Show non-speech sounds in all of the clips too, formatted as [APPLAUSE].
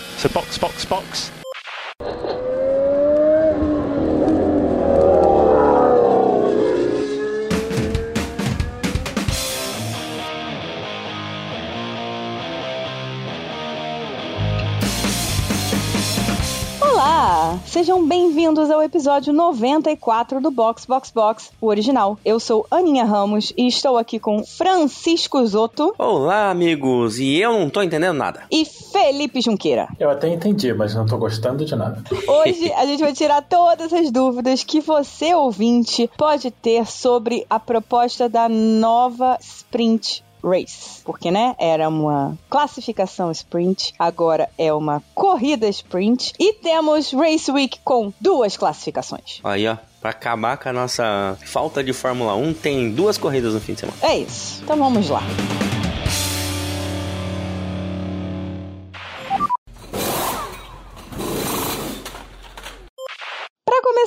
So box, box, box. Olá! Sejam bem-vindos ao episódio 94 do Box Box Box, o original. Eu sou Aninha Ramos e estou aqui com Francisco Zoto Olá, amigos, e eu não tô entendendo nada. e Felipe Junqueira. Eu até entendi, mas não tô gostando de nada. Hoje a gente vai tirar todas as dúvidas que você, ouvinte, pode ter sobre a proposta da nova Sprint Race. Porque, né, era uma classificação sprint, agora é uma corrida sprint. E temos Race Week com duas classificações. Aí, ó, pra acabar com a nossa falta de Fórmula 1, tem duas corridas no fim de semana. É isso. Então vamos lá. Para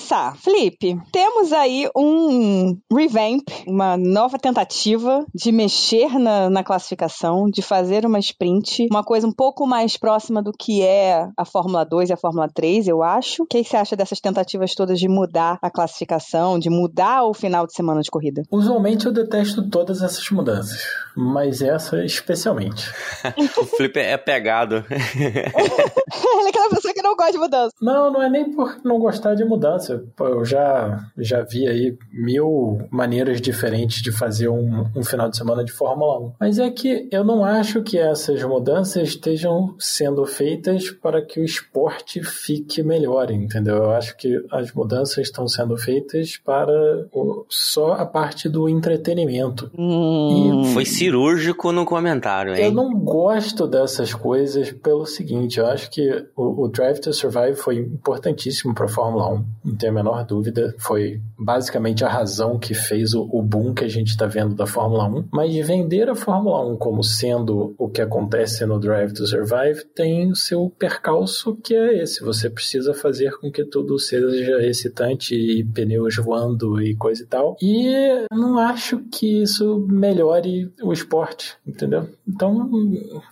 começar, Felipe, temos aí um revamp, uma nova tentativa de mexer na, na classificação, de fazer uma sprint, uma coisa um pouco mais próxima do que é a Fórmula 2 e a Fórmula 3, eu acho. O que você acha dessas tentativas todas de mudar a classificação, de mudar o final de semana de corrida? Usualmente eu detesto todas essas mudanças, mas essa especialmente. [LAUGHS] o Felipe é pegado. [LAUGHS] Ele é aquela pessoa que não gosta de mudança. Não, não é nem por não gostar de mudança. Pô, eu já, já vi aí mil maneiras diferentes de fazer um, um final de semana de Fórmula 1. Mas é que eu não acho que essas mudanças estejam sendo feitas para que o esporte fique melhor, entendeu? Eu acho que as mudanças estão sendo feitas para o- só a parte do entretenimento. Hum. Foi cirúrgico no comentário, Eu hein? não gosto dessas coisas pelo seguinte, eu acho que o, o Drive to Survive foi importantíssimo para a Fórmula 1, não tenho a menor dúvida. Foi basicamente a razão que fez o, o boom que a gente está vendo da Fórmula 1. Mas vender a Fórmula 1 como sendo o que acontece no Drive to Survive tem o seu percalço que é esse. Você precisa fazer com que tudo seja excitante e pneus voando e coisa e tal. E eu não acho que isso melhore o esporte, entendeu? Então,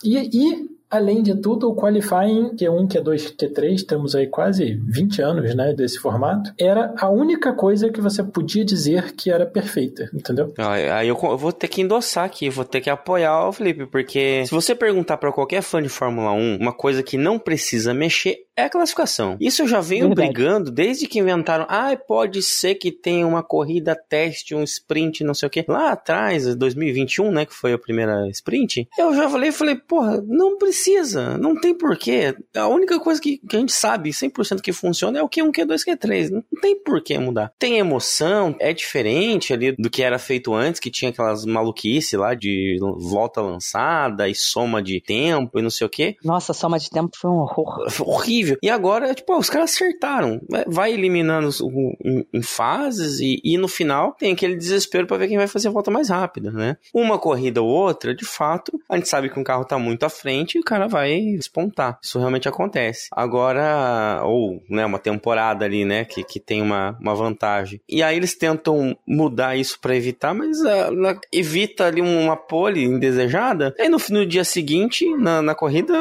e, e Além de tudo, o qualifying Q1, Q2, Q3, temos aí quase 20 anos né, desse formato, era a única coisa que você podia dizer que era perfeita, entendeu? Aí aí eu eu vou ter que endossar aqui, vou ter que apoiar o Felipe, porque se você perguntar pra qualquer fã de Fórmula 1, uma coisa que não precisa mexer é a classificação. Isso eu já venho Verdade. brigando desde que inventaram, ah, pode ser que tenha uma corrida teste, um sprint, não sei o quê. Lá atrás, 2021, né, que foi a primeira sprint, eu já falei, falei, porra, não precisa, não tem porquê. A única coisa que, que a gente sabe 100% que funciona é o Q1, Q2, Q3. Não tem porquê mudar. Tem emoção, é diferente ali do que era feito antes, que tinha aquelas maluquice lá de volta lançada e soma de tempo e não sei o quê. Nossa, soma de tempo foi um horror. Foi E agora, tipo, os caras acertaram. Vai eliminando os- o- em, em fases e, e no final tem aquele desespero pra ver quem vai fazer a volta mais rápida, né? Uma corrida ou outra, de fato, a gente sabe que um carro tá muito à frente e o cara vai despontar. Isso realmente acontece. Agora, ou, né, uma temporada ali, né, que, que tem uma, uma vantagem. E aí eles tentam mudar isso pra evitar, mas ah, na- evita ali uma pole indesejada. Aí no, no dia seguinte, na, na corrida,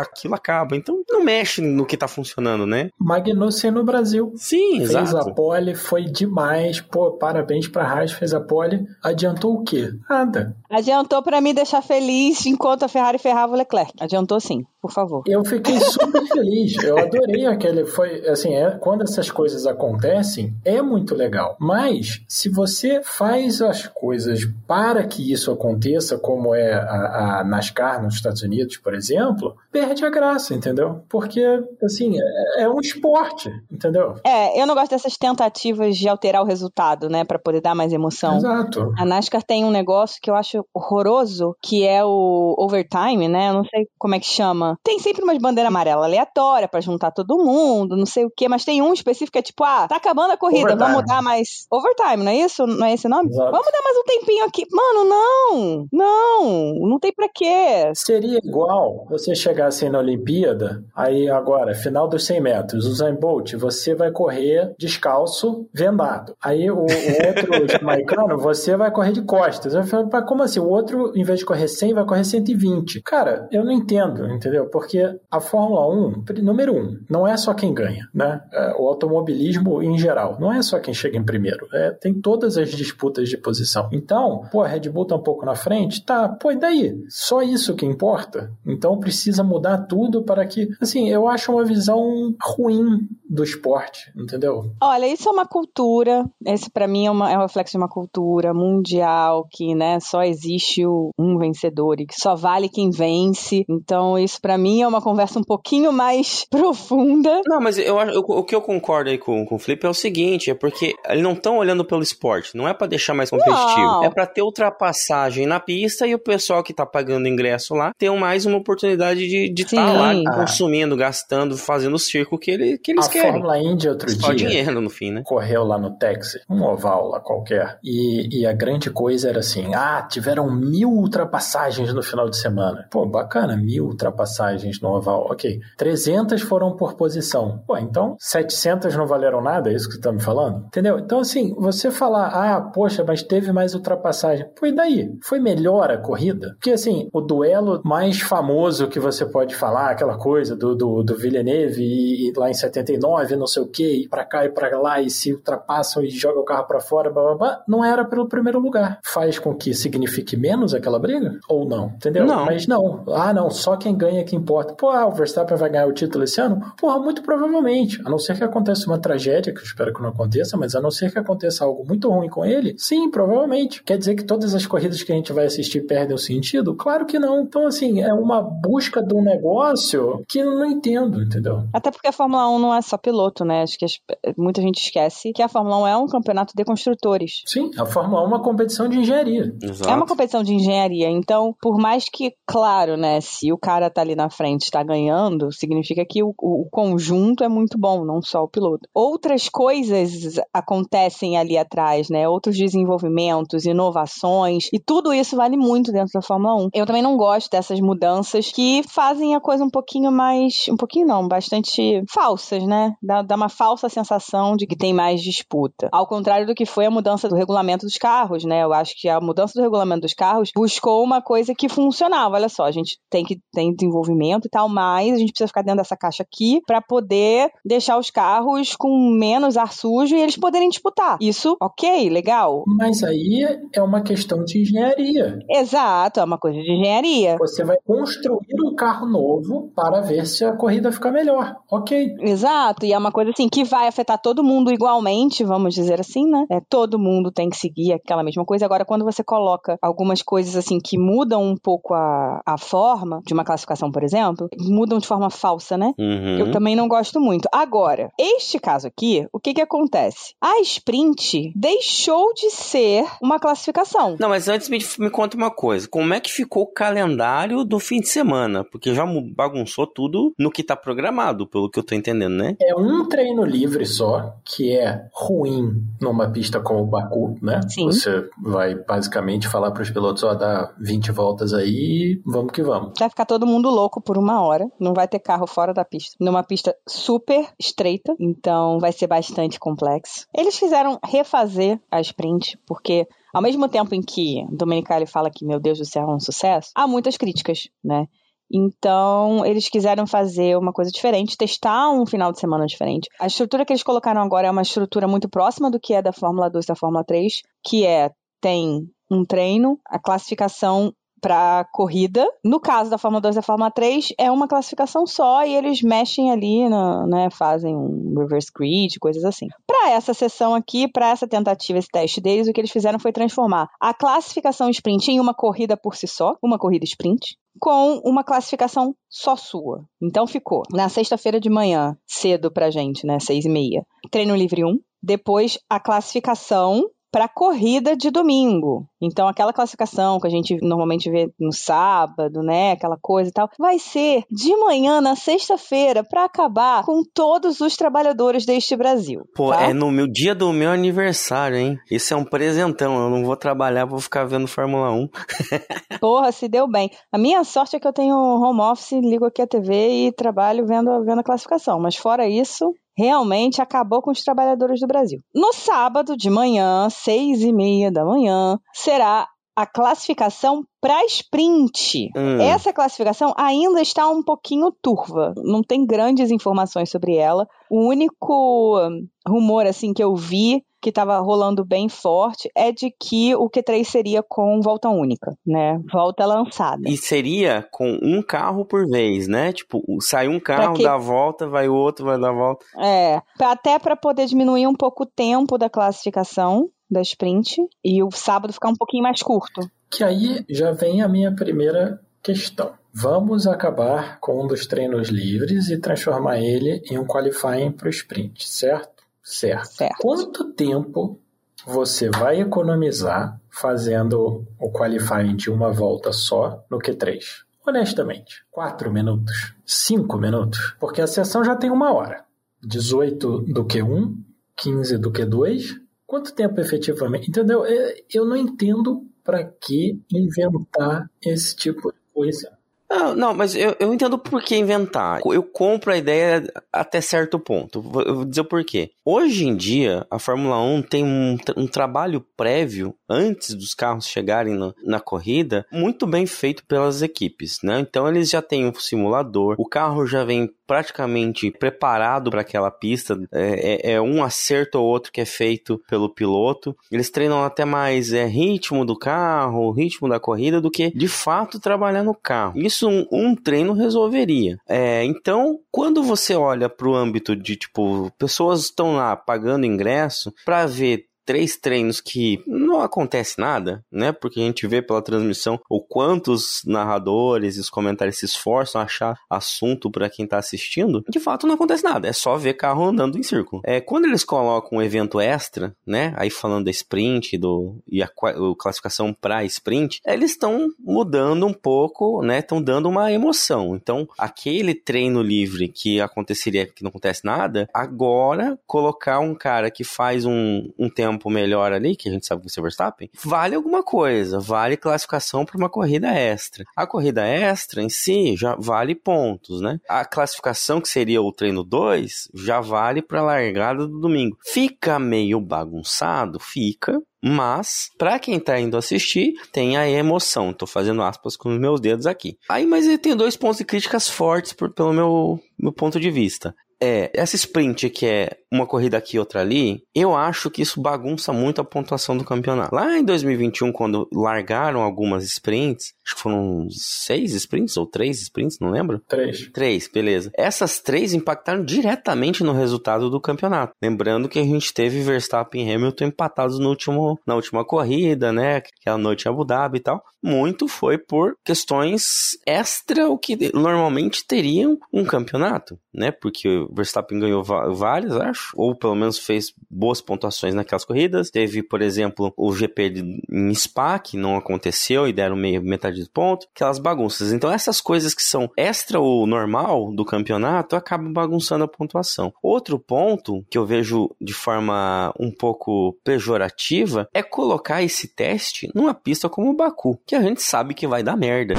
aquilo acaba. Então não mexe no que tá funcionando, né? Magnussen no Brasil. Sim, Fez a exato. pole, foi demais. Pô, parabéns pra Haas, fez a pole. Adiantou o quê? Nada. Adiantou pra me deixar feliz enquanto a Ferrari ferrava o Leclerc. Adiantou sim, por favor. Eu fiquei super feliz. Eu adorei aquele. Foi assim, é, quando essas coisas acontecem, é muito legal. Mas se você faz as coisas para que isso aconteça, como é a, a NASCAR nos Estados Unidos, por exemplo, perde a graça, entendeu? Porque assim é, é um esporte, entendeu? É, eu não gosto dessas tentativas de alterar o resultado, né, Pra poder dar mais emoção. Exato. A NASCAR tem um negócio que eu acho horroroso, que é o overtime, né? Eu não sei como é que chama. Tem sempre umas bandeiras amarelas aleatórias pra juntar todo mundo, não sei o quê, mas tem um específico que é tipo, ah, tá acabando a corrida, Overtime. vamos dar mais overtime, não é isso? Não é esse nome? Exato. Vamos dar mais um tempinho aqui. Mano, não! Não! Não tem pra quê. Seria igual você chegar assim na Olimpíada, aí agora, final dos 100 metros, o Usain Bolt, você vai correr descalço, vendado. Aí o, o outro [LAUGHS] jamaicano, você vai correr de costas. Eu falo, "Pá, como assim? O outro, em vez de correr 100, vai correr 120. Cara, eu não entendo, entendeu? Entendeu? Porque a Fórmula 1, número um, não é só quem ganha, né? É, o automobilismo em geral, não é só quem chega em primeiro, é, tem todas as disputas de posição. Então, pô, a Red Bull tá um pouco na frente, tá, pô, e daí? Só isso que importa? Então precisa mudar tudo para que, assim, eu acho uma visão ruim do esporte, entendeu? Olha, isso é uma cultura, esse para mim é, uma, é um reflexo de uma cultura mundial que, né, só existe um vencedor e que só vale quem vence. Então, isso para mim é uma conversa um pouquinho mais [LAUGHS] profunda. Não, mas eu, eu o que eu concordo aí com, com o Felipe é o seguinte, é porque eles não estão olhando pelo esporte, não é para deixar mais competitivo, não. é para ter ultrapassagem na pista e o pessoal que tá pagando ingresso lá ter mais uma oportunidade de estar tá lá ah. consumindo, gastando, fazendo o circo que, ele, que eles a querem. A Fórmula Indy outro Só dia. dinheiro no fim, né? Correu lá no Texas, um oval lá qualquer, e, e a grande coisa era assim, ah, tiveram mil ultrapassagens no final de semana. Pô, bacana, mil ultrapassagens no oval, ok. 300 foram por posição. Pô, então 700 não valeram nada, é isso que você tá me falando? Entendeu? Então, assim, você falar, ah, poxa, mas teve mais ultrapassagem. Pô, e daí? Foi melhor a corrida? Porque, assim, o duelo mais famoso que você pode falar, aquela coisa do, do, do Villeneuve e, e lá em 79, não sei o que, e pra cá e pra lá, e se ultrapassam e jogam o carro para fora, blá, blá, blá, não era pelo primeiro lugar. Faz com que signifique menos aquela briga? Ou não? Entendeu? Não. Mas não. Ah, não, só quem ganha que importa. Pô, ah, o Verstappen vai ganhar o título esse ano? Porra, muito provavelmente. A não ser que aconteça uma tragédia, que eu espero que não aconteça, mas a não ser que aconteça algo muito ruim com ele, sim, provavelmente. Quer dizer que todas as corridas que a gente vai assistir perdem o sentido? Claro que não. Então, assim, é uma busca de um negócio que eu não entendo, entendeu? Até porque a Fórmula 1 não é só piloto, né? Acho que as, muita gente esquece que a Fórmula 1 é um campeonato de construtores. Sim, a Fórmula 1 é uma competição de engenharia. Exato. É uma competição de engenharia. Então, por mais que, claro, né, se o cara tá ali na frente está ganhando, significa que o, o, conjunto é muito bom, não só o piloto. Outras coisas acontecem ali atrás, né? Outros desenvolvimentos, inovações, e tudo isso vale muito dentro da Fórmula 1. Eu também não gosto dessas mudanças que fazem a coisa um pouquinho mais. Um pouquinho não, bastante falsas, né? Dá, dá uma falsa sensação de que tem mais disputa. Ao contrário do que foi a mudança do regulamento dos carros, né? Eu acho que a mudança do regulamento dos carros buscou uma coisa que funcionava. Olha só, a gente tem que ter desenvolvimento e tal, mas a gente precisa ficar dentro dessa caixa aqui para poder deixar os carros com menos ar sujo e eles poderem disputar. Isso, ok, legal. Mas aí é uma questão de engenharia. Exato, é uma coisa de engenharia. Você vai construir um carro novo para ver se a corrida fica melhor. Ok. Exato, e é uma coisa assim que vai afetar todo mundo igualmente, vamos dizer assim, né? É, todo mundo tem que seguir aquela mesma coisa. Agora, quando você coloca algumas coisas assim que mudam um pouco a, a forma de uma classificação, por exemplo, mudam de forma falsa, né? Uhum. Eu também não gosto muito. Agora, este caso aqui, o que que acontece? A sprint deixou de ser uma classificação. Não, mas antes me, me conta uma coisa. Como é que ficou o calendário do fim de semana? Porque já bagunçou tudo no que tá programado, pelo que eu tô entendendo, né? É um treino livre só, que é ruim numa pista como o Baku, né? Sim. Você vai basicamente falar para os pilotos, ó, dá 20 voltas aí, vamos que vamos. Vai ficar todo mundo louco por uma hora, não vai ter carro fora da pista. Numa pista super estreita, então vai ser bastante complexo. Eles fizeram refazer a sprint, porque ao mesmo tempo em que Domenicali fala que, meu Deus do céu, é um sucesso, há muitas críticas, né? Então, eles quiseram fazer uma coisa diferente, testar um final de semana diferente. A estrutura que eles colocaram agora é uma estrutura muito próxima do que é da Fórmula 2 e da Fórmula 3, que é tem um treino, a classificação para corrida. No caso da Fórmula 2 e da Fórmula 3, é uma classificação só e eles mexem ali, no, né, fazem um reverse grid, coisas assim. Para essa sessão aqui, para essa tentativa, esse teste deles, o que eles fizeram foi transformar a classificação sprint em uma corrida por si só, uma corrida sprint, com uma classificação só sua. Então ficou na sexta-feira de manhã, cedo pra gente, né, seis e meia, treino livre 1, depois a classificação para corrida de domingo. Então, aquela classificação que a gente normalmente vê no sábado, né, aquela coisa e tal, vai ser de manhã na sexta-feira para acabar com todos os trabalhadores deste Brasil. Pô, tá? é no meu dia do meu aniversário, hein? Isso é um presentão. Eu não vou trabalhar, vou ficar vendo Fórmula 1. [LAUGHS] Porra, se deu bem. A minha sorte é que eu tenho home office, ligo aqui a TV e trabalho vendo, vendo a classificação. Mas fora isso, realmente acabou com os trabalhadores do Brasil. No sábado de manhã, seis e meia da manhã, será a classificação Para sprint, hum. essa classificação ainda está um pouquinho turva. Não tem grandes informações sobre ela. O único rumor assim que eu vi que estava rolando bem forte é de que o Q3 seria com volta única, né? Volta lançada. E seria com um carro por vez, né? Tipo, sai um carro, que... dá a volta, vai o outro, vai dar a volta. É, até para poder diminuir um pouco o tempo da classificação da sprint e o sábado ficar um pouquinho mais curto. Que aí já vem a minha primeira questão. Vamos acabar com um dos treinos livres e transformar ele em um qualifying para o sprint, certo? Certo. certo. Quanto tempo você vai economizar fazendo o qualifying de uma volta só no Q3? Honestamente, 4 minutos? 5 minutos? Porque a sessão já tem uma hora. 18 do Q1, 15 do Q2. Quanto tempo efetivamente? Entendeu? É, eu não entendo para que inventar esse tipo de coisa. Não, não, mas eu, eu entendo por que inventar. Eu compro a ideia até certo ponto. Eu vou dizer o porquê. Hoje em dia, a Fórmula 1 tem um, um trabalho prévio antes dos carros chegarem no, na corrida muito bem feito pelas equipes, né? Então eles já têm um simulador, o carro já vem praticamente preparado para aquela pista. É, é, é, um acerto ou outro que é feito pelo piloto. Eles treinam até mais é, ritmo do carro, ritmo da corrida, do que de fato trabalhar no carro. Isso um, um treino resolveria. É, então, quando você olha para o âmbito de tipo pessoas estão lá pagando ingresso para ver três treinos que não acontece nada, né? Porque a gente vê pela transmissão o quanto os narradores e os comentários se esforçam a achar assunto para quem tá assistindo. De fato, não acontece nada. É só ver carro andando em círculo. É, quando eles colocam um evento extra, né? Aí falando da sprint do, e a, a classificação para sprint, eles estão mudando um pouco, né? Estão dando uma emoção. Então, aquele treino livre que aconteceria que não acontece nada, agora colocar um cara que faz um, um tempo tempo melhor ali, que a gente sabe que é o Verstappen, vale alguma coisa, vale classificação para uma corrida extra. A corrida extra em si já vale pontos, né? A classificação, que seria o treino 2, já vale para a largada do domingo. Fica meio bagunçado? Fica, mas, para quem tá indo assistir, tem a emoção. Tô fazendo aspas com os meus dedos aqui. Aí, mas ele tem dois pontos de críticas fortes por, pelo meu, meu ponto de vista. É, essa sprint que é uma corrida aqui outra ali, eu acho que isso bagunça muito a pontuação do campeonato. Lá em 2021, quando largaram algumas sprints, acho que foram seis sprints ou três sprints, não lembro? Três. Três, beleza. Essas três impactaram diretamente no resultado do campeonato. Lembrando que a gente teve Verstappen e Hamilton empatados no último, na última corrida, né? Aquela noite em Abu Dhabi e tal. Muito foi por questões extra o que normalmente teriam um campeonato, né? Porque Verstappen ganhou várias, acho ou pelo menos fez boas pontuações naquelas corridas. Teve, por exemplo, o GP de, em Spa, que não aconteceu e deram meio, metade do ponto, aquelas bagunças. Então, essas coisas que são extra ou normal do campeonato acabam bagunçando a pontuação. Outro ponto que eu vejo de forma um pouco pejorativa é colocar esse teste numa pista como o Baku, que a gente sabe que vai dar merda.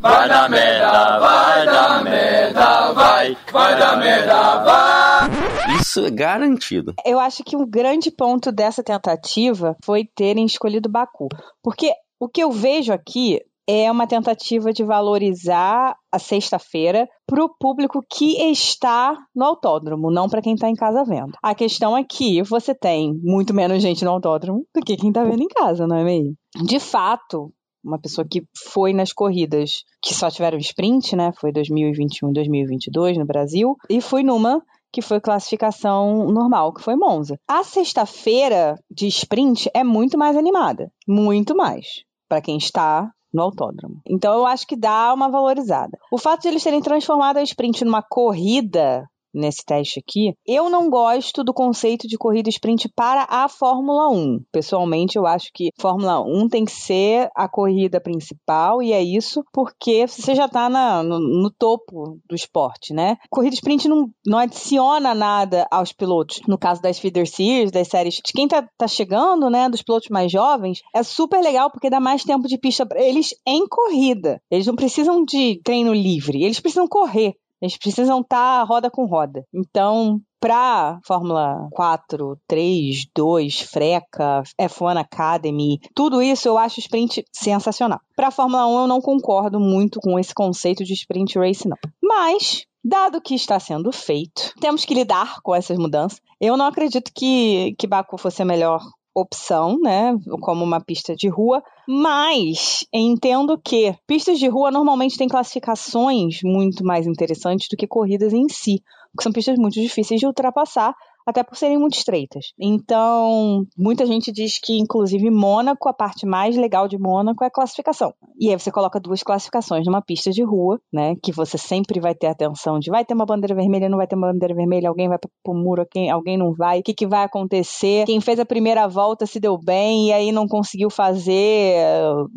Vai dar merda, vai dar merda, vai, vai dar merda. Isso é garantido. Eu acho que um grande ponto dessa tentativa foi terem escolhido Baku. Porque o que eu vejo aqui é uma tentativa de valorizar a sexta-feira para o público que está no autódromo, não para quem está em casa vendo. A questão é que você tem muito menos gente no autódromo do que quem está vendo em casa, não é mesmo? De fato, uma pessoa que foi nas corridas que só tiveram sprint, né? Foi 2021 2022 no Brasil, e fui numa que foi classificação normal, que foi Monza. A sexta-feira de sprint é muito mais animada, muito mais, para quem está no autódromo. Então eu acho que dá uma valorizada. O fato de eles terem transformado a sprint numa corrida nesse teste aqui. Eu não gosto do conceito de corrida sprint para a Fórmula 1. Pessoalmente, eu acho que Fórmula 1 tem que ser a corrida principal e é isso porque você já está no, no, topo do esporte, né? Corrida sprint não, não adiciona nada aos pilotos. No caso das feeder series, das séries de quem tá, tá chegando, né, dos pilotos mais jovens, é super legal porque dá mais tempo de pista para eles em corrida. Eles não precisam de treino livre, eles precisam correr. Eles precisam estar tá roda com roda. Então, Pra Fórmula 4, 3, 2, Freca, F1 Academy, tudo isso eu acho sprint sensacional. Pra Fórmula 1 eu não concordo muito com esse conceito de sprint race, não. Mas Dado que está sendo feito, temos que lidar com essas mudanças. Eu não acredito que, que Baku fosse a melhor opção, né, como uma pista de rua, mas entendo que pistas de rua normalmente têm classificações muito mais interessantes do que corridas em si, porque são pistas muito difíceis de ultrapassar até por serem muito estreitas. Então, muita gente diz que, inclusive, Mônaco, a parte mais legal de Mônaco é a classificação. E aí você coloca duas classificações numa pista de rua, né? Que você sempre vai ter atenção de vai ter uma bandeira vermelha, não vai ter uma bandeira vermelha, alguém vai pro muro, alguém, alguém não vai, o que, que vai acontecer? Quem fez a primeira volta se deu bem e aí não conseguiu fazer.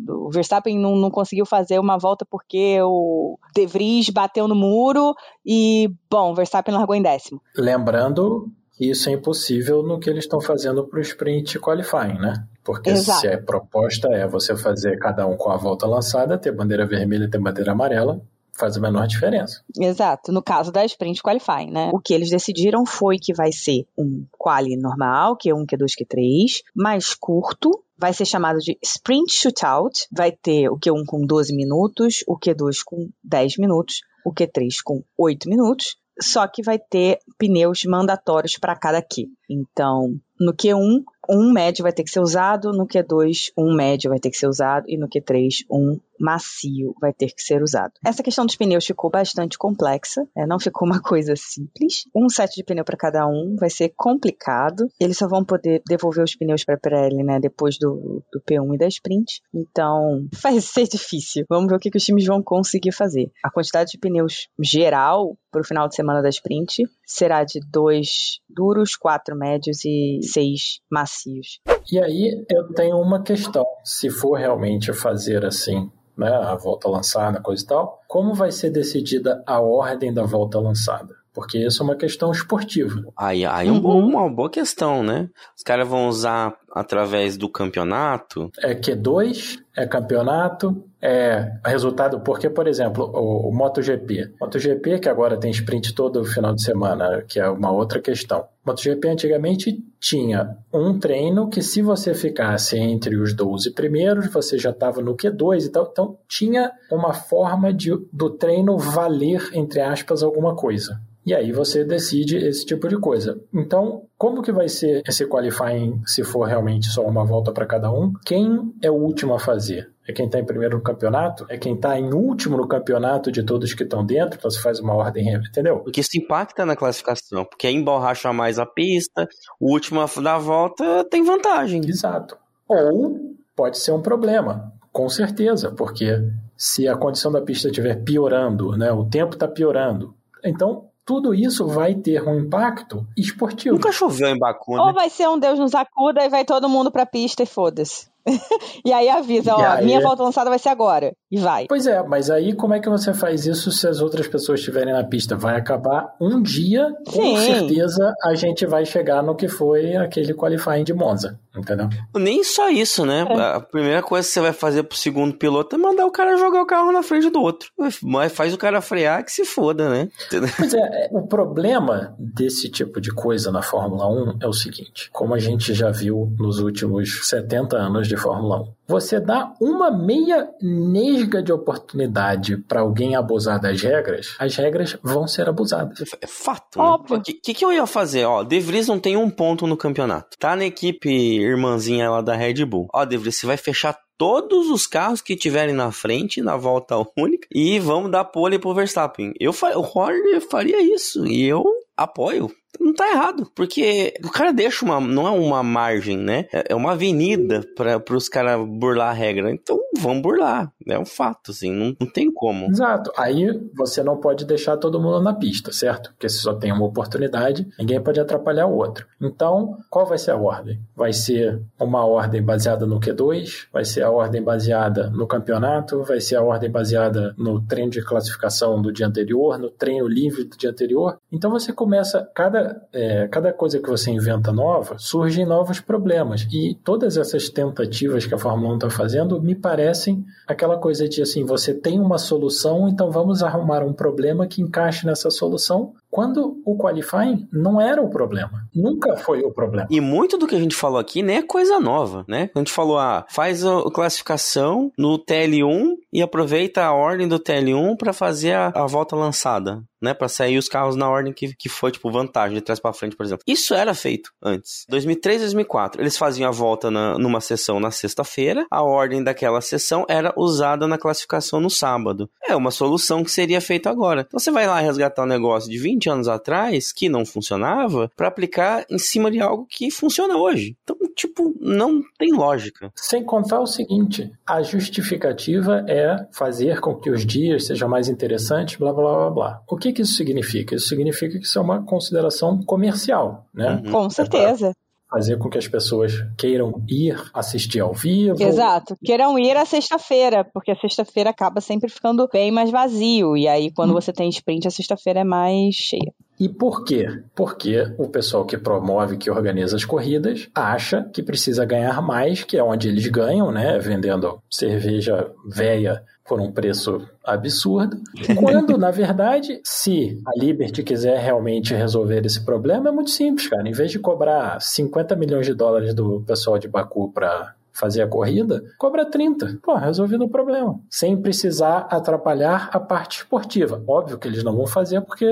O Verstappen não, não conseguiu fazer uma volta porque o De Vries bateu no muro e, bom, o Verstappen largou em décimo. Lembrando isso é impossível no que eles estão fazendo para o sprint qualifying, né? Porque Exato. se a proposta é você fazer cada um com a volta lançada, ter bandeira vermelha e ter bandeira amarela, faz a menor diferença. Exato, no caso da sprint qualifying, né? O que eles decidiram foi que vai ser um quali normal, Q1, Q2, Q3, mais curto, vai ser chamado de sprint shootout, vai ter o Q1 com 12 minutos, o Q2 com 10 minutos, o Q3 com 8 minutos, só que vai ter pneus mandatórios para cada Q. Então, no Q1, um médio vai ter que ser usado, no Q2, um médio vai ter que ser usado, e no Q3, um macio vai ter que ser usado. Essa questão dos pneus ficou bastante complexa, é, não ficou uma [LAUGHS] coisa simples. Um set de pneu para cada um vai ser complicado. Eles só vão poder devolver os pneus para a Pirelli, né, depois do, do P1 e da sprint. Então, [LAUGHS] vai ser difícil. Vamos ver o que, que os times vão conseguir fazer. A quantidade de pneus geral para o final de semana da sprint será de dois duros, quatro médios e seis macios. E aí eu tenho uma questão. Se for realmente fazer assim, né, a volta lançada, coisa e tal, como vai ser decidida a ordem da volta lançada? Porque isso é uma questão esportiva. Aí, aí é um uhum. uma boa questão, né? Os caras vão usar através do campeonato. É Q2, é campeonato, é resultado. Porque, por exemplo, o, o MotoGP. MotoGP, que agora tem sprint todo final de semana, que é uma outra questão. MotoGP antigamente tinha um treino que, se você ficasse entre os 12 primeiros, você já estava no Q2 e tal. Então, tinha uma forma de, do treino valer, entre aspas, alguma coisa. E aí você decide esse tipo de coisa. Então, como que vai ser esse qualifying se for realmente só uma volta para cada um? Quem é o último a fazer? É quem está em primeiro no campeonato? É quem está em último no campeonato de todos que estão dentro? Então você faz uma ordem, entendeu? Porque isso impacta na classificação, porque aí emborracha mais a pista, o último da volta tem vantagem. Exato. Ou pode ser um problema, com certeza, porque se a condição da pista estiver piorando, né, o tempo está piorando, então tudo isso vai ter um impacto esportivo. Nunca choveu em Baku, né? Ou vai ser um Deus nos acuda e vai todo mundo pra pista e foda-se. [LAUGHS] e aí avisa, e ó, aí... minha volta lançada vai ser agora. E vai. Pois é, mas aí como é que você faz isso se as outras pessoas estiverem na pista? Vai acabar um dia, com Sim. certeza a gente vai chegar no que foi aquele qualifying de Monza, entendeu? Nem só isso, né? É. A primeira coisa que você vai fazer pro segundo piloto é mandar o cara jogar o carro na frente do outro. Mas faz o cara frear que se foda, né? Pois é, é, o problema desse tipo de coisa na Fórmula 1 é o seguinte, como a gente já viu nos últimos 70 anos de de Fórmula 1. Você dá uma meia nesga de oportunidade para alguém abusar das regras, as regras vão ser abusadas. É fato. Né? Óbvio. O que, que, que, eu ia fazer? Ó, De Vries não tem um ponto no campeonato. Tá na equipe irmãzinha lá da Red Bull. Ó, De Vries, você vai fechar todos os carros que tiverem na frente na volta única e vamos dar pole pro Verstappen. Eu, o Horner faria isso e eu apoio não tá errado, porque o cara deixa uma, não é uma margem, né? É, é uma avenida para os caras burlar a regra. Então vamos burlar, é um fato, assim, não, não tem como. Exato. Aí você não pode deixar todo mundo na pista, certo? Porque se só tem uma oportunidade, ninguém pode atrapalhar o outro. Então, qual vai ser a ordem? Vai ser uma ordem baseada no Q2? Vai ser a ordem baseada no campeonato? Vai ser a ordem baseada no treino de classificação do dia anterior, no treino livre do dia anterior? Então você começa cada é, cada coisa que você inventa nova, surgem novos problemas. E todas essas tentativas que a Fórmula 1 está fazendo me parecem aquela coisa de assim, você tem uma solução, então vamos arrumar um problema que encaixe nessa solução quando o qualifying não era o problema. Nunca foi o problema. E muito do que a gente falou aqui nem é coisa nova, né? A gente falou, ah, faz a classificação no TL1 e aproveita a ordem do TL1 para fazer a, a volta lançada né, para sair os carros na ordem que, que foi, tipo, vantagem, de trás para frente, por exemplo. Isso era feito antes. 2003 2004, eles faziam a volta na, numa sessão na sexta-feira, a ordem daquela sessão era usada na classificação no sábado. É uma solução que seria feita agora. Então você vai lá resgatar um negócio de 20 anos atrás que não funcionava para aplicar em cima de algo que funciona hoje. Então, tipo, não tem lógica. Sem contar o seguinte, a justificativa é fazer com que os dias sejam mais interessantes, blá blá blá blá. O que que isso significa? Isso significa que isso é uma consideração comercial, né? Uhum. Com certeza. Fazer com que as pessoas queiram ir assistir ao vivo. Exato, queiram ir à sexta-feira, porque a sexta-feira acaba sempre ficando bem mais vazio, e aí quando hum. você tem sprint, a sexta-feira é mais cheia. E por quê? Porque o pessoal que promove, que organiza as corridas, acha que precisa ganhar mais, que é onde eles ganham, né? Vendendo cerveja velha por um preço absurdo. Quando, na verdade, se a Liberty quiser realmente resolver esse problema, é muito simples, cara. Em vez de cobrar 50 milhões de dólares do pessoal de Baku para fazer a corrida, cobra 30. Pô, resolvido o problema. Sem precisar atrapalhar a parte esportiva. Óbvio que eles não vão fazer porque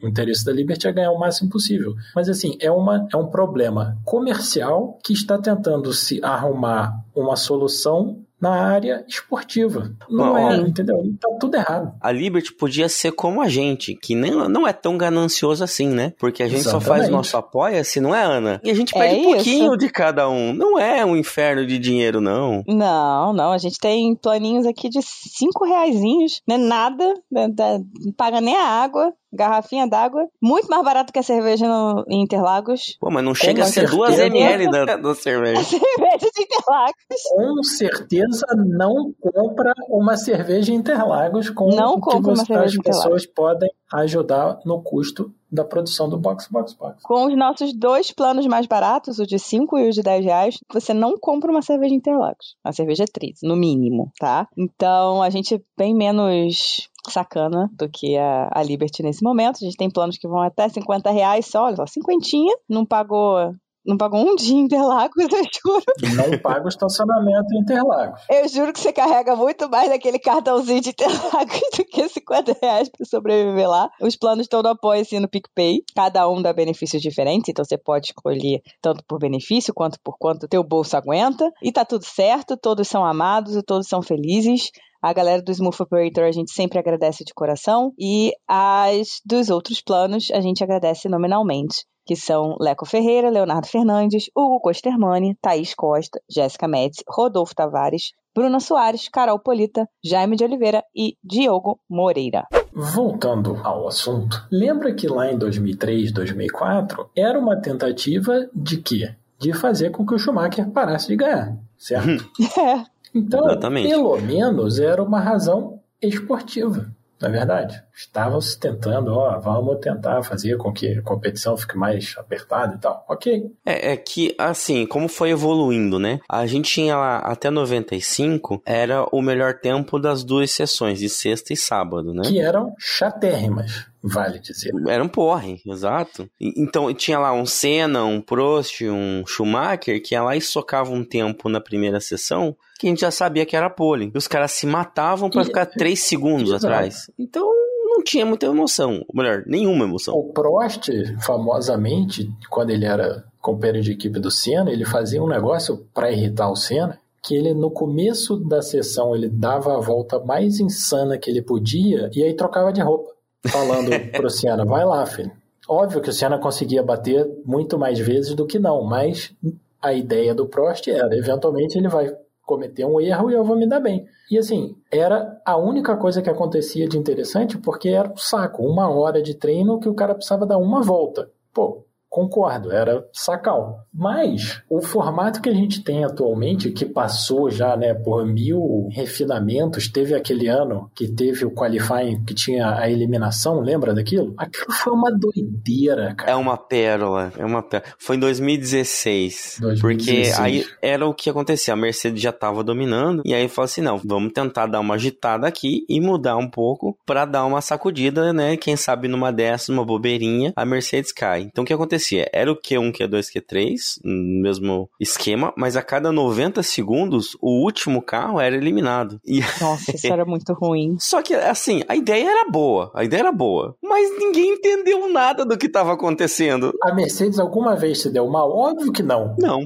o interesse da Liberty é ganhar o máximo possível. Mas assim, é, uma, é um problema comercial que está tentando se arrumar uma solução na área esportiva. Não é, entendeu? Tá tudo errado. A Liberty podia ser como a gente, que nem, não é tão ganancioso assim, né? Porque a gente Exatamente. só faz o nosso apoia-se, não é, Ana? E a gente pede é um pouquinho de cada um. Não é um inferno de dinheiro, não. Não, não. A gente tem planinhos aqui de cinco reaisinhos, não é nada, não paga nem a água garrafinha d'água, muito mais barato que a cerveja no, em Interlagos. Pô, mas não chega a ser 2 ml [LAUGHS] da, da cerveja. A cerveja de Interlagos. Com certeza não compra uma cerveja Interlagos com não o que você, as pessoas podem ajudar no custo da produção do Box Box Box. Com os nossos dois planos mais baratos, o de 5 e o de 10 reais, você não compra uma cerveja Interlagos. A cerveja é 13, no mínimo, tá? Então a gente é bem menos sacana do que a, a Liberty nesse momento. A gente tem planos que vão até 50 reais só, olha só, cinquentinha, não pagou não pagou um dia em Interlagos, eu [LAUGHS] juro. Não paga o estacionamento em Interlagos. Eu juro que você carrega muito mais daquele cartãozinho de Interlagos [LAUGHS] do que 50 reais para sobreviver lá. Os planos estão no apoio assim no PicPay. Cada um dá benefícios diferentes, então você pode escolher tanto por benefício quanto por quanto teu bolso aguenta. E tá tudo certo, todos são amados e todos são felizes. A galera do Smooth Operator a gente sempre agradece de coração e as dos outros planos a gente agradece nominalmente que são Leco Ferreira, Leonardo Fernandes, Hugo Costermani, Thaís Costa, Jéssica Metz, Rodolfo Tavares, Bruna Soares, Carol Polita, Jaime de Oliveira e Diogo Moreira. Voltando ao assunto, lembra que lá em 2003, 2004 era uma tentativa de quê? De fazer com que o Schumacher parasse de ganhar, certo? [LAUGHS] é. Então, Exatamente. pelo menos era uma razão esportiva na verdade. Estavam se tentando, ó, vamos tentar fazer com que a competição fique mais apertada e tal. Ok. É, é que, assim, como foi evoluindo, né? A gente tinha lá até 95, era o melhor tempo das duas sessões, de sexta e sábado, né? Que eram chatérrimas vale dizer. Era um porre, exato. Então tinha lá um Senna, um Prost, um Schumacher que ia lá e socava um tempo na primeira sessão que a gente já sabia que era pole. E os caras se matavam para ficar três segundos Exato. atrás. Então não tinha muita emoção, ou melhor, nenhuma emoção. O Prost, famosamente, quando ele era companheiro de equipe do Senna, ele fazia um negócio para irritar o Senna, que ele no começo da sessão ele dava a volta mais insana que ele podia e aí trocava de roupa, falando [LAUGHS] pro Senna, vai lá, filho. Óbvio que o Senna conseguia bater muito mais vezes do que não, mas a ideia do Prost era, eventualmente ele vai cometer um erro e eu vou me dar bem. E assim, era a única coisa que acontecia de interessante porque era um saco, uma hora de treino que o cara precisava dar uma volta. Pô, concordo, era sacal. Mas o formato que a gente tem atualmente, que passou já né, por mil refinamentos, teve aquele ano que teve o qualifying que tinha a eliminação, lembra daquilo? Aquilo foi uma doideira, cara. É uma pérola, é uma pérola. Foi em 2016, 2016. Porque aí era o que acontecia, a Mercedes já estava dominando, e aí falou assim, não, vamos tentar dar uma agitada aqui e mudar um pouco para dar uma sacudida, né? Quem sabe numa dessas, uma bobeirinha, a Mercedes cai. Então o que acontecia? Era o Q1, Q2, Q3, mesmo esquema, mas a cada 90 segundos, o último carro era eliminado. E... Nossa, isso [LAUGHS] era muito ruim. Só que, assim, a ideia era boa, a ideia era boa, mas ninguém entendeu nada do que estava acontecendo. A Mercedes alguma vez se deu mal? Óbvio que não. Não.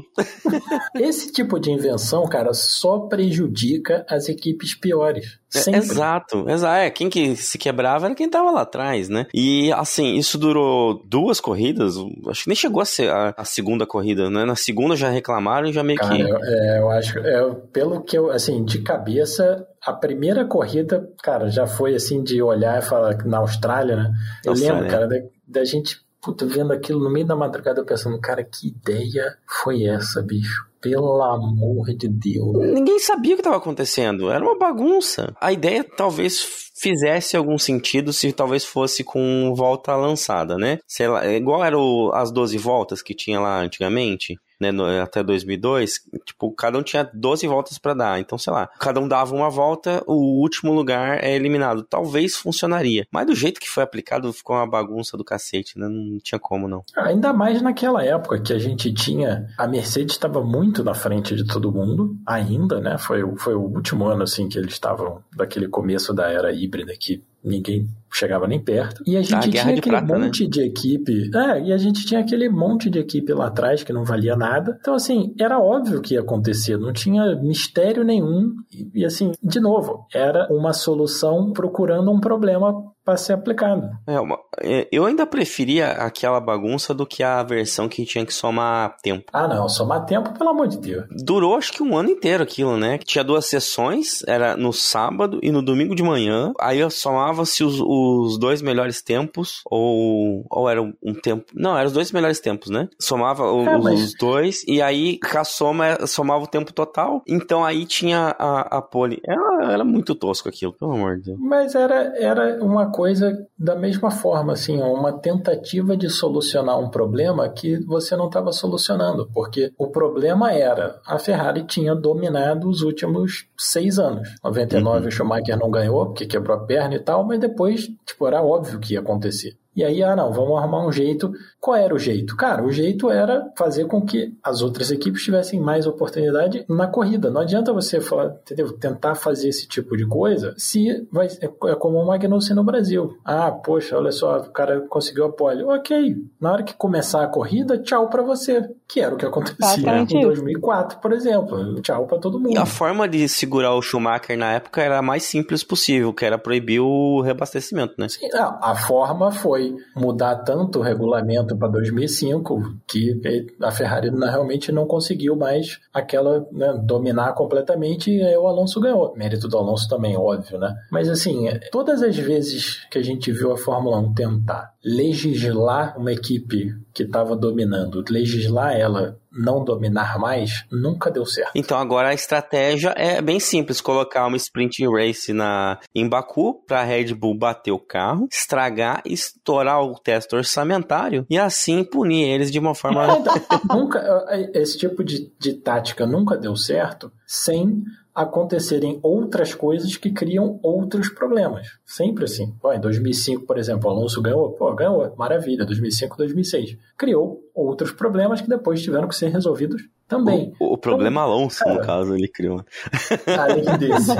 [LAUGHS] Esse tipo de invenção, cara, só prejudica as equipes piores. É, exato, exato. É, quem que se quebrava era quem tava lá atrás, né? E assim, isso durou duas corridas, acho que nem chegou a ser a, a segunda corrida, né? Na segunda já reclamaram e já meio Cara, que. Eu, é, eu acho, é, pelo que eu, assim, de cabeça, a primeira corrida, cara, já foi assim de olhar e falar na Austrália, né? Eu Austrália. lembro, cara, da, da gente puta, vendo aquilo no meio da madrugada, eu pensando, cara, que ideia foi essa, bicho? Pelo amor de Deus. Ninguém sabia o que estava acontecendo. Era uma bagunça. A ideia talvez fizesse algum sentido se talvez fosse com volta lançada, né? Sei lá, igual eram as 12 voltas que tinha lá antigamente né, no, até 2002, tipo, cada um tinha 12 voltas para dar. Então, sei lá, cada um dava uma volta, o último lugar é eliminado. Talvez funcionaria. Mas do jeito que foi aplicado, ficou uma bagunça do cacete, né? Não tinha como, não. Ainda mais naquela época que a gente tinha. A Mercedes estava muito na frente de todo mundo, ainda, né? Foi, foi o último ano, assim, que eles estavam daquele começo da era híbrida que ninguém chegava nem perto. E a gente a tinha aquele prata, né? monte né? de equipe. É, e a gente tinha aquele monte de equipe lá atrás que não valia nada. Então, assim, era óbvio que ia acontecer, não tinha mistério nenhum. E, e assim, de novo, era uma solução procurando um problema para ser aplicado. É, uma, é, eu ainda preferia aquela bagunça do que a versão que tinha que somar tempo. Ah, não, somar tempo, pelo amor de Deus. Durou acho que um ano inteiro aquilo, né? Tinha duas sessões, era no sábado e no domingo de manhã. Aí somava-se os, os dois melhores tempos, ou, ou era um tempo. Não, eram os dois melhores tempos, né? Somava é, os, mas... os, dois, e aí a soma somava o tempo total. Então aí tinha a, a pole. Era, era muito tosco aquilo, pelo amor de Deus. Mas era, era uma coisa da mesma forma, assim, uma tentativa de solucionar um problema que você não estava solucionando, porque o problema era a Ferrari tinha dominado os últimos seis anos. 99 uhum. o Schumacher não ganhou porque quebrou a perna e tal, mas depois, tipo, era óbvio que ia acontecer. E aí, ah, não, vamos arrumar um jeito. Qual era o jeito? Cara, o jeito era fazer com que as outras equipes tivessem mais oportunidade na corrida. Não adianta você falar, entendeu? Tentar fazer esse tipo de coisa se vai, é, é como o Magnussen no Brasil. Ah, poxa, olha só, o cara conseguiu a pole. Ok, na hora que começar a corrida, tchau para você. Que era o que acontecia em 2004, por exemplo. Tchau para todo mundo. E a forma de segurar o Schumacher na época era a mais simples possível, que era proibir o reabastecimento, né? Sim, a forma foi mudar tanto o regulamento para 2005 que a Ferrari realmente não conseguiu mais aquela né, dominar completamente e aí o Alonso ganhou. Mérito do Alonso também, óbvio, né? Mas assim, todas as vezes que a gente viu a Fórmula 1 tentar legislar uma equipe que estava dominando, legislar ela não dominar mais, nunca deu certo. Então agora a estratégia é bem simples, colocar uma sprint race na em Baku para a Red Bull bater o carro, estragar, estourar o teste orçamentário e assim punir eles de uma forma [LAUGHS] nunca esse tipo de, de tática nunca deu certo sem acontecerem outras coisas que criam outros problemas. Sempre assim. Pô, em 2005, por exemplo, o Alonso ganhou, pô, ganhou, maravilha, 2005, 2006. Criou outros problemas que depois tiveram que ser resolvidos também. O, o problema então, Alonso, cara, no caso, ele criou. [LAUGHS] Além desse.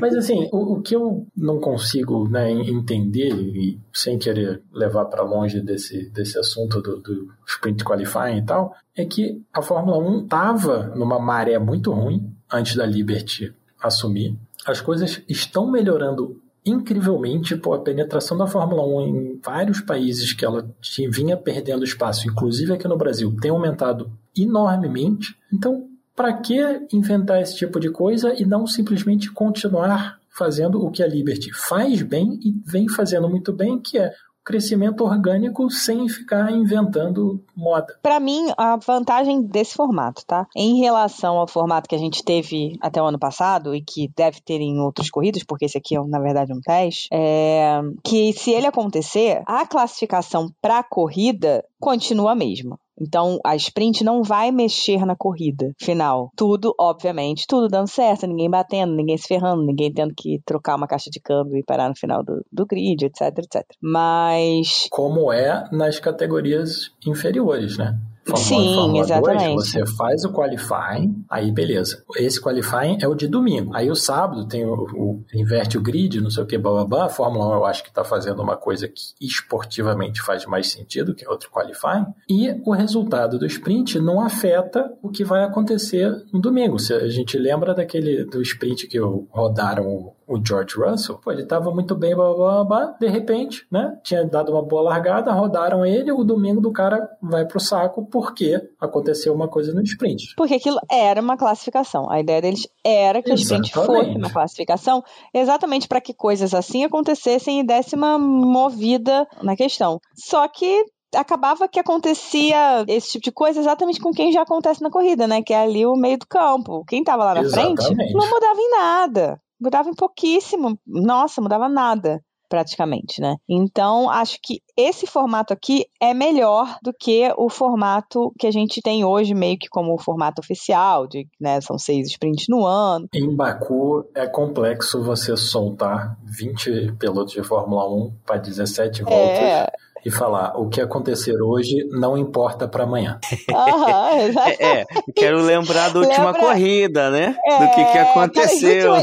Mas assim, o, o, que eu não consigo né, entender, e sem querer levar para longe desse, desse assunto do, do sprint qualifying e tal, é que a Fórmula 1 estava numa maré muito ruim, antes da Liberty assumir. As coisas estão melhorando incrivelmente, pô, a penetração da Fórmula 1 em vários países que ela tinha, vinha perdendo espaço, inclusive aqui no Brasil, tem aumentado enormemente. Então, para que inventar esse tipo de coisa e não simplesmente continuar fazendo o que a Liberty faz bem e vem fazendo muito bem, que é crescimento orgânico sem ficar inventando moda. Para mim, a vantagem desse formato, tá? Em relação ao formato que a gente teve até o ano passado e que deve ter em outras corridas, porque esse aqui é, na verdade, um teste, é que se ele acontecer, a classificação para corrida continua a mesma. Então, a sprint não vai mexer na corrida final. Tudo, obviamente, tudo dando certo, ninguém batendo, ninguém se ferrando, ninguém tendo que trocar uma caixa de câmbio e parar no final do, do grid, etc, etc. Mas. Como é nas categorias inferiores, né? Fórmula Sim, 1, Fórmula exatamente. 2, você faz o qualifying, aí beleza. Esse qualifying é o de domingo. Aí o sábado tem o, o inverte o grid, não sei o que, blá. A Fórmula 1 eu acho que está fazendo uma coisa que esportivamente faz mais sentido, que é outro qualifying. E o resultado do sprint não afeta o que vai acontecer no domingo. Se a gente lembra daquele do sprint que rodaram o George Russell, pô, ele estava muito bem, blá, blá, blá, de repente, né, tinha dado uma boa largada, rodaram ele, o domingo do cara vai pro saco porque aconteceu uma coisa no sprint. Porque aquilo era uma classificação. A ideia deles era que exatamente. o sprint fosse uma classificação, exatamente para que coisas assim acontecessem e desse uma movida na questão. Só que acabava que acontecia esse tipo de coisa exatamente com quem já acontece na corrida, né? Que é ali o meio do campo. Quem tava lá na exatamente. frente não mudava em nada mudava em pouquíssimo. Nossa, mudava nada praticamente, né? Então, acho que esse formato aqui é melhor do que o formato que a gente tem hoje, meio que como o formato oficial, de, né, são seis sprints no ano. Em Baku é complexo você soltar 20 pilotos de Fórmula 1 para 17 voltas. É e falar o que acontecer hoje não importa para amanhã. Uhum, é, é, quero lembrar da última Lembra... corrida, né? É, do que, que aconteceu. As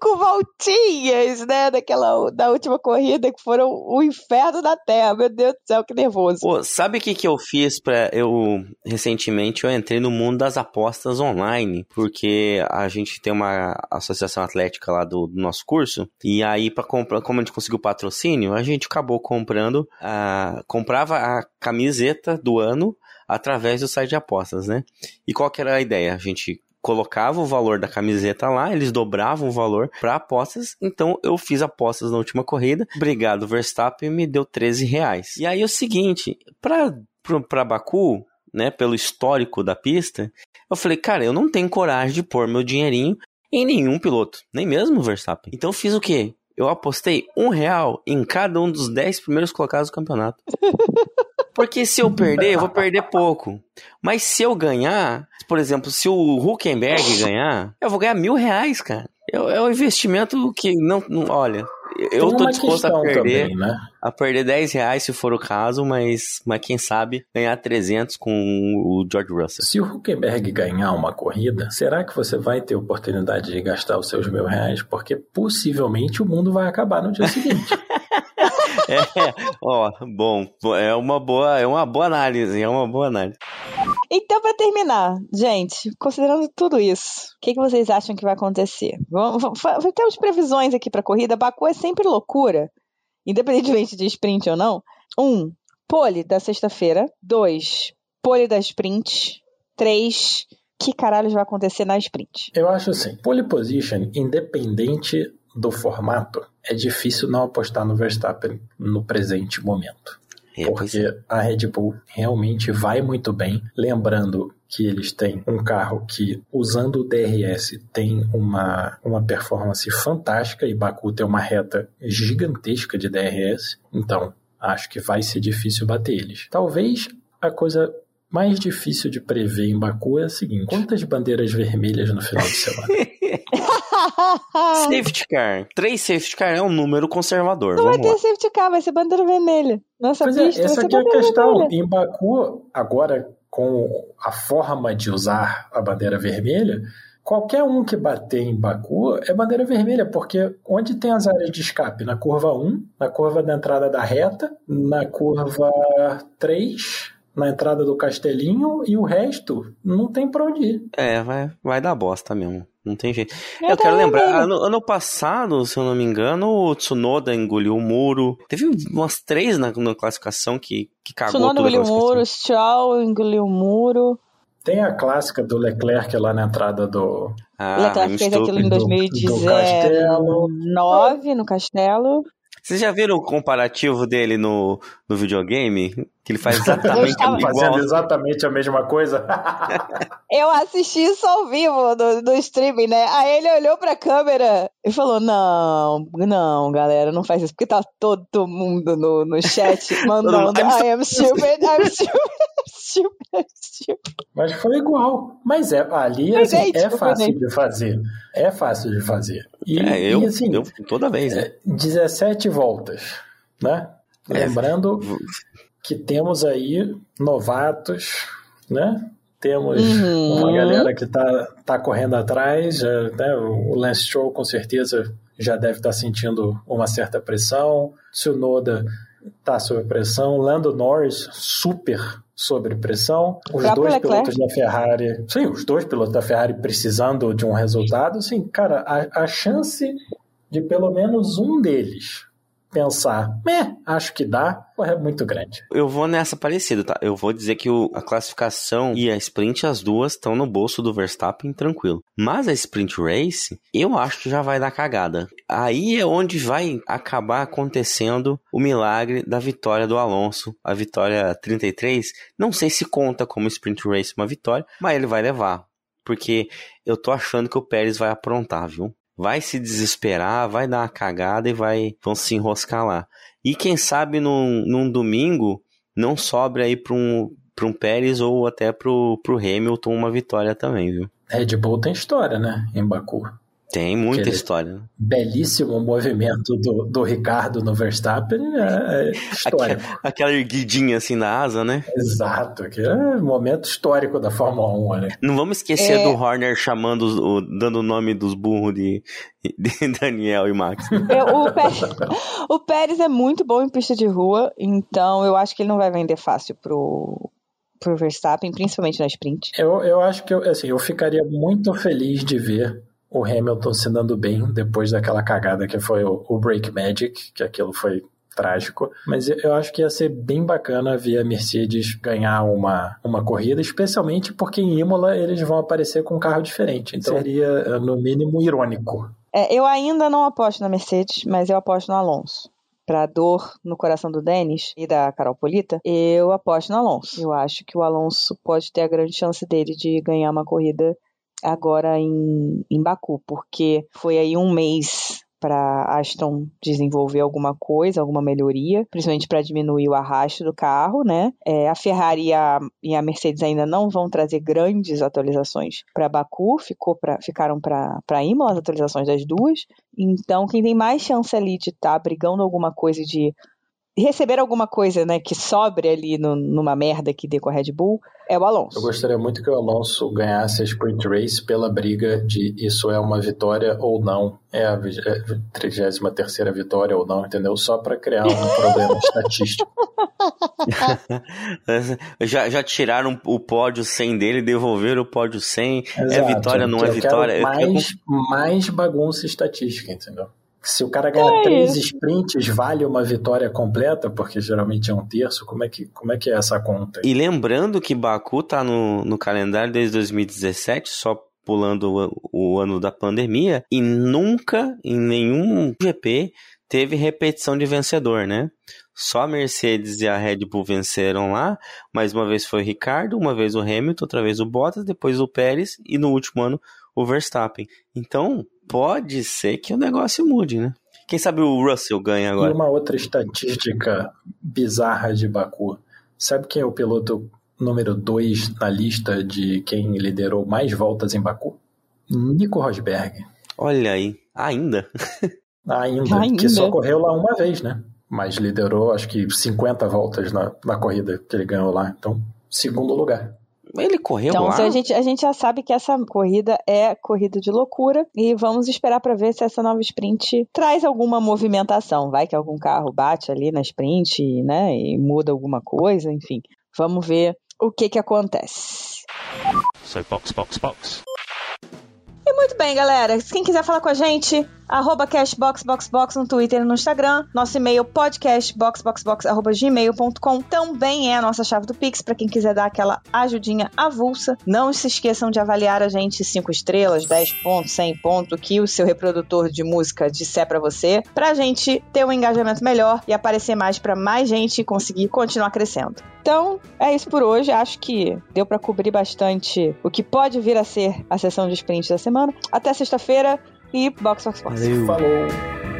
cinco voltinhas, né? Daquela, da última corrida que foram o inferno da Terra. Meu Deus do céu, que nervoso. Pô, sabe o que, que eu fiz para eu recentemente eu entrei no mundo das apostas online, porque a gente tem uma associação atlética lá do, do nosso curso, e aí para comprar, como a gente conseguiu patrocínio, a gente acabou comprando a comprava a camiseta do ano através do site de apostas, né? E qual que era a ideia? A gente colocava o valor da camiseta lá, eles dobravam o valor para apostas, então eu fiz apostas na última corrida. Obrigado, Verstappen, me deu 13 reais. E aí é o seguinte, para Baku, né, pelo histórico da pista, eu falei, cara, eu não tenho coragem de pôr meu dinheirinho em nenhum piloto, nem mesmo o Verstappen. Então eu fiz o quê? eu apostei um real em cada um dos dez primeiros colocados do campeonato. [LAUGHS] Porque se eu perder, eu vou perder pouco. Mas se eu ganhar, por exemplo, se o Huckenberg ganhar, eu vou ganhar mil reais, cara. É, é um investimento que não, não olha, eu tô disposto a perder, também, né? a perder 10 reais se for o caso, mas, mas quem sabe ganhar 300 com o George Russell. Se o Huckenberg ganhar uma corrida, será que você vai ter oportunidade de gastar os seus mil reais? Porque possivelmente o mundo vai acabar no dia seguinte. [LAUGHS] é, [LAUGHS] ó, bom, é uma boa, é uma boa análise, é uma boa análise. Então, para terminar, gente, considerando tudo isso, o que, que, vocês acham que vai acontecer? Vamos, vamos, temos previsões aqui para corrida. Baku é sempre loucura, independentemente de sprint ou não. Um, pole da sexta-feira. Dois, pole da sprint. Três, que caralho vai acontecer na sprint? Eu acho assim, pole position, independente do formato, é difícil não apostar no Verstappen no presente momento. É, porque é. a Red Bull realmente vai muito bem. Lembrando que eles têm um carro que, usando o DRS, tem uma, uma performance fantástica e Baku tem uma reta gigantesca de DRS. Então, acho que vai ser difícil bater eles. Talvez a coisa mais difícil de prever em Baku é a seguinte: [LAUGHS] quantas bandeiras vermelhas no final de semana? [LAUGHS] [LAUGHS] safety car. Três safety car é um número conservador. Não Vamos vai ter lá. safety car, vai ser bandeira vermelha. Nossa pois é, pista é, essa aqui é a questão. Vermelha. Em Baku, agora com a forma de usar a bandeira vermelha, qualquer um que bater em Baku é bandeira vermelha, porque onde tem as áreas de escape? Na curva 1, na curva da entrada da reta, na curva 3 na entrada do Castelinho e o resto não tem pra onde ir. É, vai, vai dar bosta mesmo. Não tem jeito. Eu, eu quero lembrar, ano, ano, passado, se eu não me engano, o Tsunoda engoliu o muro. Teve umas três na, na classificação que, que cagou Tsunoda engoliu o muro, Stroll engoliu o muro. Tem a clássica do Leclerc lá na entrada do. Ah, Leclerc fez aquilo em 2019 no Castelo. Vocês já viram o comparativo dele no, no videogame? Que ele faz [LAUGHS] exatamente Estava igual. fazendo exatamente a mesma coisa. [LAUGHS] Eu assisti isso ao vivo no, no streaming, né? Aí ele olhou pra câmera e falou: Não, não, galera, não faz isso, porque tá todo mundo no, no chat [LAUGHS] mandando I'm so- I am stupid, I'm stupid, I'm stupid, I'm stupid. Mas foi igual. Mas é, ali Foi assim, é foi fácil de fazer. É fácil de fazer. E, É, eu, e, assim, eu toda vez, né? é, 17 voltas, né? É. Lembrando que temos aí novatos, né? Temos Uhum. uma galera que tá, tá correndo atrás, já, né? o Lance Stroll com certeza já deve estar sentindo uma certa pressão, Tsunoda tá sob pressão, Lando Norris super sob pressão, os Próprio dois Leclerc. pilotos da Ferrari, sim, os dois pilotos da Ferrari precisando de um resultado, assim, cara, a, a chance de pelo menos um deles pensar, acho que dá, é muito grande. Eu vou nessa parecida, tá? Eu vou dizer que o- a classificação e a sprint, as duas, estão no bolso do Verstappen tranquilo. Mas a sprint race, eu acho que já vai dar cagada. Aí é onde vai acabar acontecendo o milagre da vitória do Alonso. A vitória 33, não sei se conta como sprint race uma vitória, mas ele vai levar. Porque eu tô achando que o Pérez vai aprontar, viu? Vai se desesperar, vai dar uma cagada e vai vão se enroscar lá. E quem sabe num, num domingo não sobra aí para um, um Pérez ou até pro, pro Hamilton uma vitória também, viu? Red Bull tem história, né, em Baku. Tem muita Aquele- história. né? Belíssimo movimento do, do Ricardo no Verstappen, é, é histórico. Aquela erguidinha assim na asa, né? Exato, que é um momento histórico da Fórmula 1, né? Não vamos esquecer É. do Horner chamando, o, dando o nome dos burros de, de [LAUGHS] Daniel e Max. Eu- o, Pérez, o Pérez é muito bom em pista de rua, então eu acho que ele não vai vender fácil pro, pro Verstappen, principalmente na sprint. Eu, eu acho que eu, assim, eu ficaria muito feliz de ver o Hamilton se dando bem depois daquela cagada que foi o, o Break Magic, que aquilo foi trágico. Mas eu- acho que ia ser bem bacana ver a Mercedes ganhar uma, uma corrida, especialmente porque em Imola eles vão aparecer com um carro diferente. Então seria, eh, no mínimo, irônico. É, eu ainda não aposto na Mercedes, mas eu aposto no Alonso. Pra dor no coração do Denis e da Carol Polita, eu aposto no Alonso. Eu acho que o Alonso pode ter a grande chance dele de ganhar uma corrida agora em, em Baku, porque foi aí um mês para Aston desenvolver alguma coisa, alguma melhoria, principalmente para diminuir o arrasto do carro, né? É, a Ferrari e a, e a Mercedes ainda não vão trazer grandes atualizações para Baku, ficou pra, ficaram para Imola as atualizações das duas. Então, quem tem mais chance ali de estar brigando alguma coisa de receber alguma coisa, né, que sobre ali no- numa merda que dê com a Red Bull, é o Alonso. Eu gostaria muito que o Alonso ganhasse a Sprint Race pela briga de isso é uma vitória ou não, é a 33 vitória ou não, entendeu? Só para criar um [LAUGHS] problema estatístico. [LAUGHS] já, já tiraram o pódio 100 dele, devolveram o pódio 100. é Exato. vitória, não é Eu vitória. Quero Eu quero- mais, mais bagunça estatística, entendeu? Se o cara ganha É três isso. sprints, vale uma vitória completa, porque geralmente é um terço. Como é que, como é, que é essa conta? E lembrando que Baku tá no, no calendário desde 2017, só pulando o, o ano da pandemia, e nunca em nenhum GP teve repetição de vencedor, né? Só a Mercedes e a Red Bull venceram lá, mais uma vez foi o Ricardo, uma vez o Hamilton, outra vez o Bottas, depois o Pérez e no último ano o Verstappen. Então, pode ser que o negócio mude, né? Quem sabe o Russell ganha E agora. uma outra estatística bizarra de Baku. Sabe quem é o piloto número 2 na lista de quem liderou mais voltas em Baku? Nico Rosberg. Olha aí, ainda. Ainda, [LAUGHS] Ainda. que só correu lá uma vez, né? Mas liderou acho que 50 voltas na, na corrida que ele ganhou lá. Então, segundo lugar. Ele correu Então, lá. se a, gente, a gente já sabe que essa corrida é corrida de loucura e vamos esperar para ver se essa nova sprint traz alguma movimentação. Vai que algum carro bate ali na sprint, né, e muda alguma coisa, enfim. Vamos ver o que que acontece. So box, box, box. E muito bem, galera. Quem quiser falar com a gente, arroba cashboxboxbox no Twitter e no Instagram. Nosso e-mail podcastboxboxbox.gmail.com também é a nossa chave do Pix para quem quiser dar aquela ajudinha avulsa. Não se esqueçam de avaliar a gente 5 estrelas, 10 pontos, 100 pontos, que o seu reprodutor de música disser para você, pra gente ter um engajamento melhor e aparecer mais para mais gente conseguir continuar crescendo. Então, é isso por hoje. Acho que deu para cobrir bastante o que pode vir a ser a sessão de sprint da semana. Até sexta-feira e box, box, box. Valeu. Falou.